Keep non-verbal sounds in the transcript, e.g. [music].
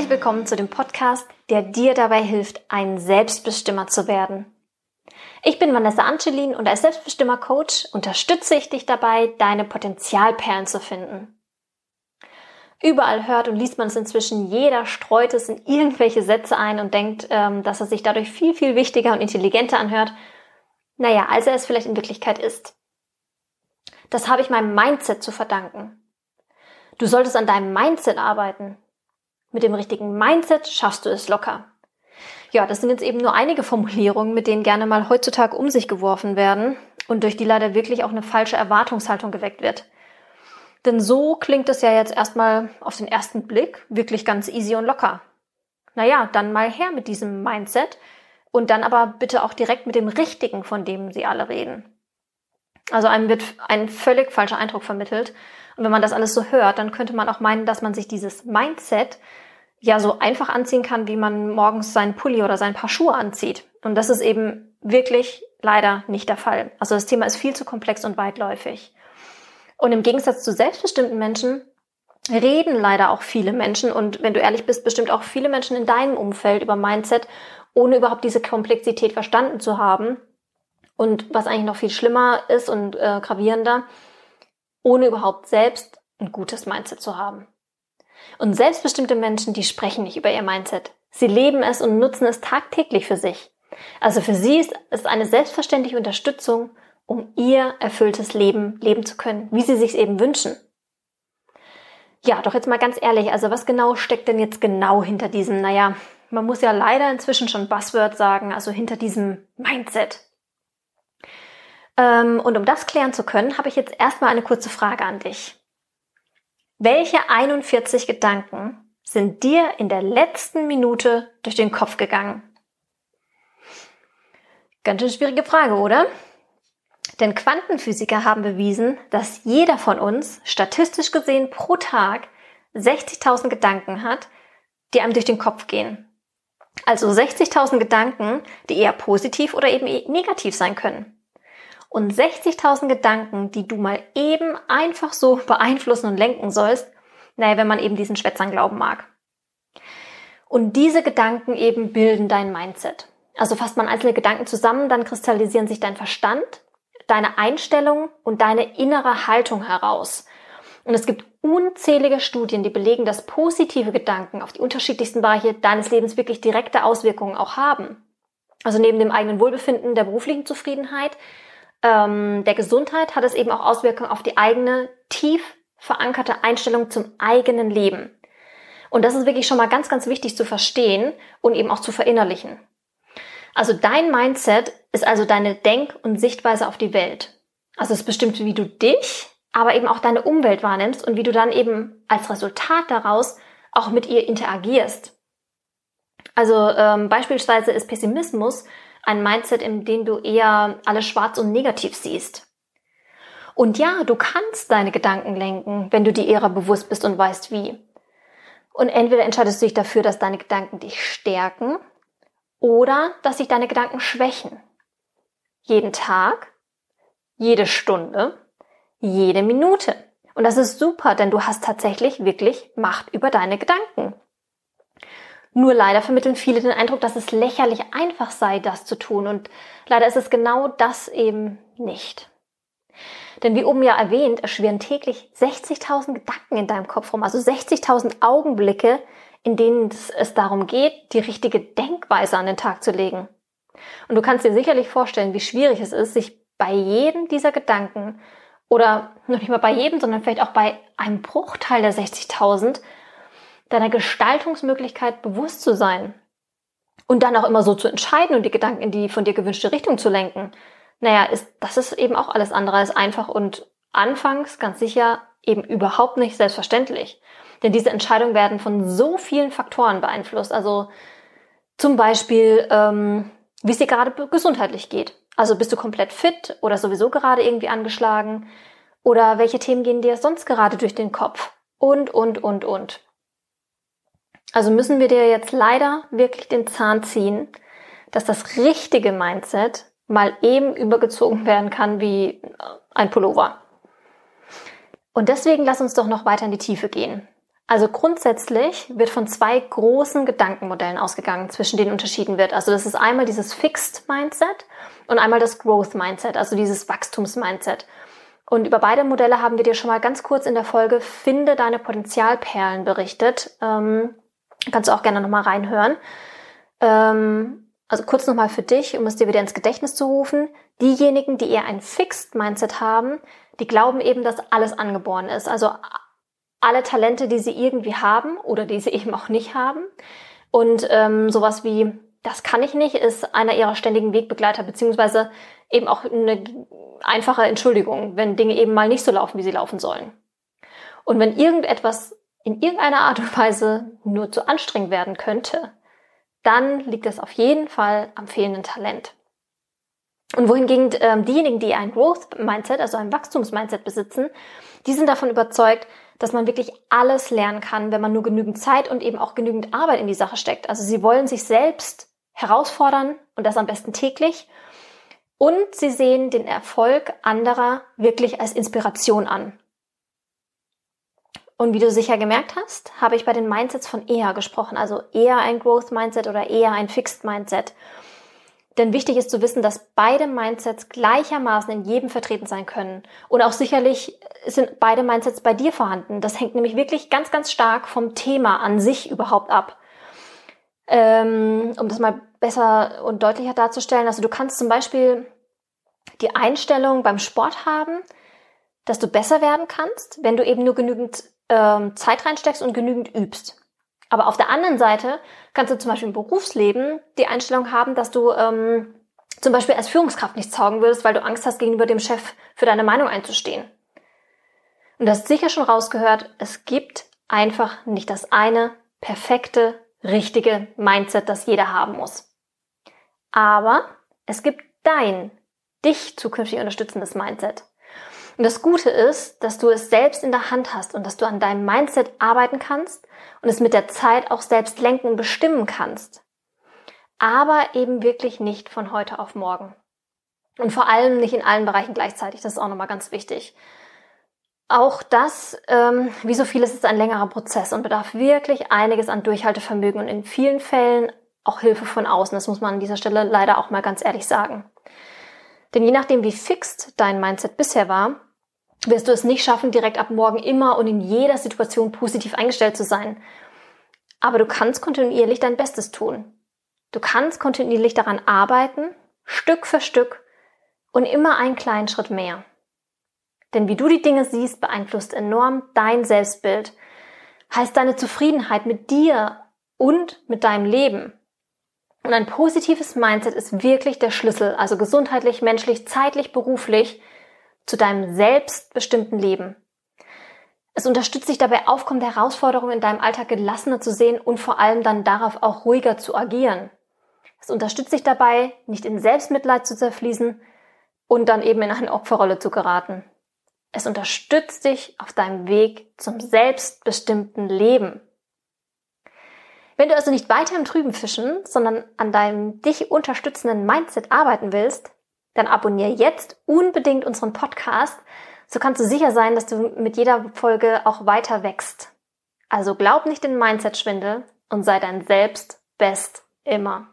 Herzlich willkommen zu dem Podcast, der dir dabei hilft, ein Selbstbestimmer zu werden. Ich bin Vanessa Ancelin und als Selbstbestimmer-Coach unterstütze ich dich dabei, deine Potenzialperlen zu finden. Überall hört und liest man es inzwischen, jeder streut es in irgendwelche Sätze ein und denkt, ähm, dass er sich dadurch viel, viel wichtiger und intelligenter anhört. Naja, als er es vielleicht in Wirklichkeit ist. Das habe ich meinem Mindset zu verdanken. Du solltest an deinem Mindset arbeiten. Mit dem richtigen Mindset schaffst du es locker. Ja, das sind jetzt eben nur einige Formulierungen, mit denen gerne mal heutzutage um sich geworfen werden und durch die leider wirklich auch eine falsche Erwartungshaltung geweckt wird. Denn so klingt es ja jetzt erstmal auf den ersten Blick wirklich ganz easy und locker. Naja, dann mal her mit diesem Mindset und dann aber bitte auch direkt mit dem Richtigen, von dem Sie alle reden. Also einem wird ein völlig falscher Eindruck vermittelt. Wenn man das alles so hört, dann könnte man auch meinen, dass man sich dieses Mindset ja so einfach anziehen kann, wie man morgens seinen Pulli oder sein Paar Schuhe anzieht. Und das ist eben wirklich leider nicht der Fall. Also das Thema ist viel zu komplex und weitläufig. Und im Gegensatz zu selbstbestimmten Menschen reden leider auch viele Menschen und wenn du ehrlich bist, bestimmt auch viele Menschen in deinem Umfeld über Mindset, ohne überhaupt diese Komplexität verstanden zu haben. Und was eigentlich noch viel schlimmer ist und äh, gravierender, ohne überhaupt selbst ein gutes Mindset zu haben. Und selbstbestimmte Menschen, die sprechen nicht über ihr Mindset. Sie leben es und nutzen es tagtäglich für sich. Also für sie ist es eine selbstverständliche Unterstützung um ihr erfülltes Leben leben zu können, wie sie sich eben wünschen. Ja, doch jetzt mal ganz ehrlich, also was genau steckt denn jetzt genau hinter diesem, naja, man muss ja leider inzwischen schon Buzzword sagen, also hinter diesem Mindset. Ähm, und um das klären zu können, habe ich jetzt erstmal eine kurze Frage an dich. Welche 41 Gedanken sind dir in der letzten Minute durch den Kopf gegangen? Ganz schön schwierige Frage, oder? Denn Quantenphysiker haben bewiesen, dass jeder von uns statistisch gesehen pro Tag 60.000 Gedanken hat, die einem durch den Kopf gehen. Also 60.000 Gedanken, die eher positiv oder eben negativ sein können. Und 60.000 Gedanken, die du mal eben einfach so [laughs] beeinflussen und lenken sollst, naja, wenn man eben diesen Schwätzern glauben mag. Und diese Gedanken eben bilden dein Mindset. Also fasst man einzelne Gedanken zusammen, dann kristallisieren sich dein Verstand, deine Einstellung und deine innere Haltung heraus. Und es gibt unzählige Studien, die belegen, dass positive Gedanken auf die unterschiedlichsten Bereiche deines Lebens wirklich direkte Auswirkungen auch haben. Also neben dem eigenen Wohlbefinden, der beruflichen Zufriedenheit, ähm, der Gesundheit hat es eben auch Auswirkungen auf die eigene tief verankerte Einstellung zum eigenen Leben. Und das ist wirklich schon mal ganz, ganz wichtig zu verstehen und eben auch zu verinnerlichen. Also dein Mindset ist also deine Denk- und Sichtweise auf die Welt. Also es bestimmt, wie du dich, aber eben auch deine Umwelt wahrnimmst und wie du dann eben als Resultat daraus auch mit ihr interagierst. Also ähm, beispielsweise ist Pessimismus ein Mindset, in dem du eher alles schwarz und negativ siehst. Und ja, du kannst deine Gedanken lenken, wenn du dir ihrer bewusst bist und weißt wie. Und entweder entscheidest du dich dafür, dass deine Gedanken dich stärken oder dass sich deine Gedanken schwächen. Jeden Tag, jede Stunde, jede Minute. Und das ist super, denn du hast tatsächlich wirklich Macht über deine Gedanken. Nur leider vermitteln viele den Eindruck, dass es lächerlich einfach sei, das zu tun. Und leider ist es genau das eben nicht. Denn wie oben ja erwähnt, erschweren täglich 60.000 Gedanken in deinem Kopf rum, also 60.000 Augenblicke, in denen es darum geht, die richtige Denkweise an den Tag zu legen. Und du kannst dir sicherlich vorstellen, wie schwierig es ist, sich bei jedem dieser Gedanken oder noch nicht mal bei jedem, sondern vielleicht auch bei einem Bruchteil der 60.000 deiner Gestaltungsmöglichkeit bewusst zu sein. Und dann auch immer so zu entscheiden und die Gedanken in die von dir gewünschte Richtung zu lenken. Naja, ist, das ist eben auch alles andere als einfach und anfangs ganz sicher eben überhaupt nicht selbstverständlich. Denn diese Entscheidungen werden von so vielen Faktoren beeinflusst. Also zum Beispiel, ähm, wie es dir gerade gesundheitlich geht. Also bist du komplett fit oder sowieso gerade irgendwie angeschlagen? Oder welche Themen gehen dir sonst gerade durch den Kopf? Und, und, und, und. Also müssen wir dir jetzt leider wirklich den Zahn ziehen, dass das richtige Mindset mal eben übergezogen werden kann wie ein Pullover. Und deswegen lass uns doch noch weiter in die Tiefe gehen. Also grundsätzlich wird von zwei großen Gedankenmodellen ausgegangen, zwischen denen unterschieden wird. Also das ist einmal dieses Fixed Mindset und einmal das Growth Mindset, also dieses Wachstums-Mindset. Und über beide Modelle haben wir dir schon mal ganz kurz in der Folge Finde deine Potenzialperlen berichtet. Ähm, kannst du auch gerne nochmal reinhören. Ähm, also kurz nochmal für dich, um es dir wieder ins Gedächtnis zu rufen. Diejenigen, die eher ein Fixed Mindset haben, die glauben eben, dass alles angeboren ist. Also alle Talente, die sie irgendwie haben oder die sie [laughs] eben auch nicht haben. Und ähm, sowas wie, das kann ich nicht, ist einer ihrer ständigen Wegbegleiter, beziehungsweise eben auch eine einfache Entschuldigung, wenn Dinge eben mal nicht so laufen, wie sie laufen sollen. Und wenn irgendetwas in irgendeiner Art und Weise nur zu anstrengend werden könnte, dann liegt es auf jeden Fall am fehlenden Talent. Und wohingegen ähm, diejenigen, die ein Growth Mindset, also ein Wachstums-Mindset besitzen, die sind davon überzeugt, dass man wirklich alles lernen kann, wenn man nur genügend Zeit und eben auch genügend Arbeit in die Sache steckt. Also sie wollen sich selbst herausfordern und das am besten täglich. Und sie sehen den Erfolg anderer wirklich als Inspiration an. Und wie du sicher gemerkt hast, habe ich bei den Mindsets von eher gesprochen, also eher ein Growth Mindset oder eher ein Fixed Mindset. Denn wichtig ist zu wissen, dass beide Mindsets gleichermaßen in jedem vertreten sein können. Und auch sicherlich sind beide Mindsets bei dir vorhanden. Das hängt nämlich wirklich ganz, ganz stark vom Thema an sich überhaupt ab. Ähm, um das mal besser und deutlicher darzustellen. Also du kannst zum Beispiel die Einstellung beim Sport haben, dass du besser werden kannst, wenn du eben nur genügend ähm, Zeit reinsteckst und genügend übst. Aber auf der anderen Seite kannst du zum Beispiel im Berufsleben die Einstellung haben, dass du ähm, zum Beispiel als Führungskraft nichts taugen würdest, weil du Angst hast, gegenüber dem Chef für deine Meinung einzustehen. Und du hast sicher schon rausgehört, es gibt einfach nicht das eine perfekte, richtige Mindset, das jeder haben muss. Aber es gibt dein, dich zukünftig unterstützendes Mindset. Und das Gute ist, dass du es selbst in der Hand hast und dass du an deinem Mindset arbeiten kannst und es mit der Zeit auch selbst lenken und bestimmen kannst. Aber eben wirklich nicht von heute auf morgen. Und vor allem nicht in allen Bereichen gleichzeitig. Das ist auch nochmal ganz wichtig. Auch das, ähm, wie so vieles, ist ein längerer Prozess und bedarf wirklich einiges an Durchhaltevermögen und in vielen Fällen auch Hilfe von außen. Das muss man an dieser Stelle leider auch mal ganz ehrlich sagen. Denn je nachdem, wie fixed dein Mindset bisher war, wirst du es nicht schaffen, direkt ab morgen immer und in jeder Situation positiv eingestellt zu sein. Aber du kannst kontinuierlich dein Bestes tun. Du kannst kontinuierlich daran arbeiten, Stück für Stück und immer einen kleinen Schritt mehr. Denn wie du die Dinge siehst, beeinflusst enorm dein Selbstbild, heißt deine Zufriedenheit mit dir und mit deinem Leben. Und ein positives Mindset ist wirklich der Schlüssel, also gesundheitlich, menschlich, zeitlich, beruflich, zu deinem selbstbestimmten Leben. Es unterstützt dich dabei, aufkommende Herausforderungen in deinem Alltag gelassener zu sehen und vor allem dann darauf auch ruhiger zu agieren. Es unterstützt dich dabei, nicht in Selbstmitleid zu zerfließen und dann eben in eine Opferrolle zu geraten. Es unterstützt dich auf deinem Weg zum selbstbestimmten Leben. Wenn du also nicht weiter im Trüben fischen, sondern an deinem dich unterstützenden Mindset arbeiten willst, dann abonniere jetzt unbedingt unseren Podcast. So kannst du sicher sein, dass du mit jeder Folge auch weiter wächst. Also glaub nicht in Mindset-Schwindel und sei dein Selbst best immer.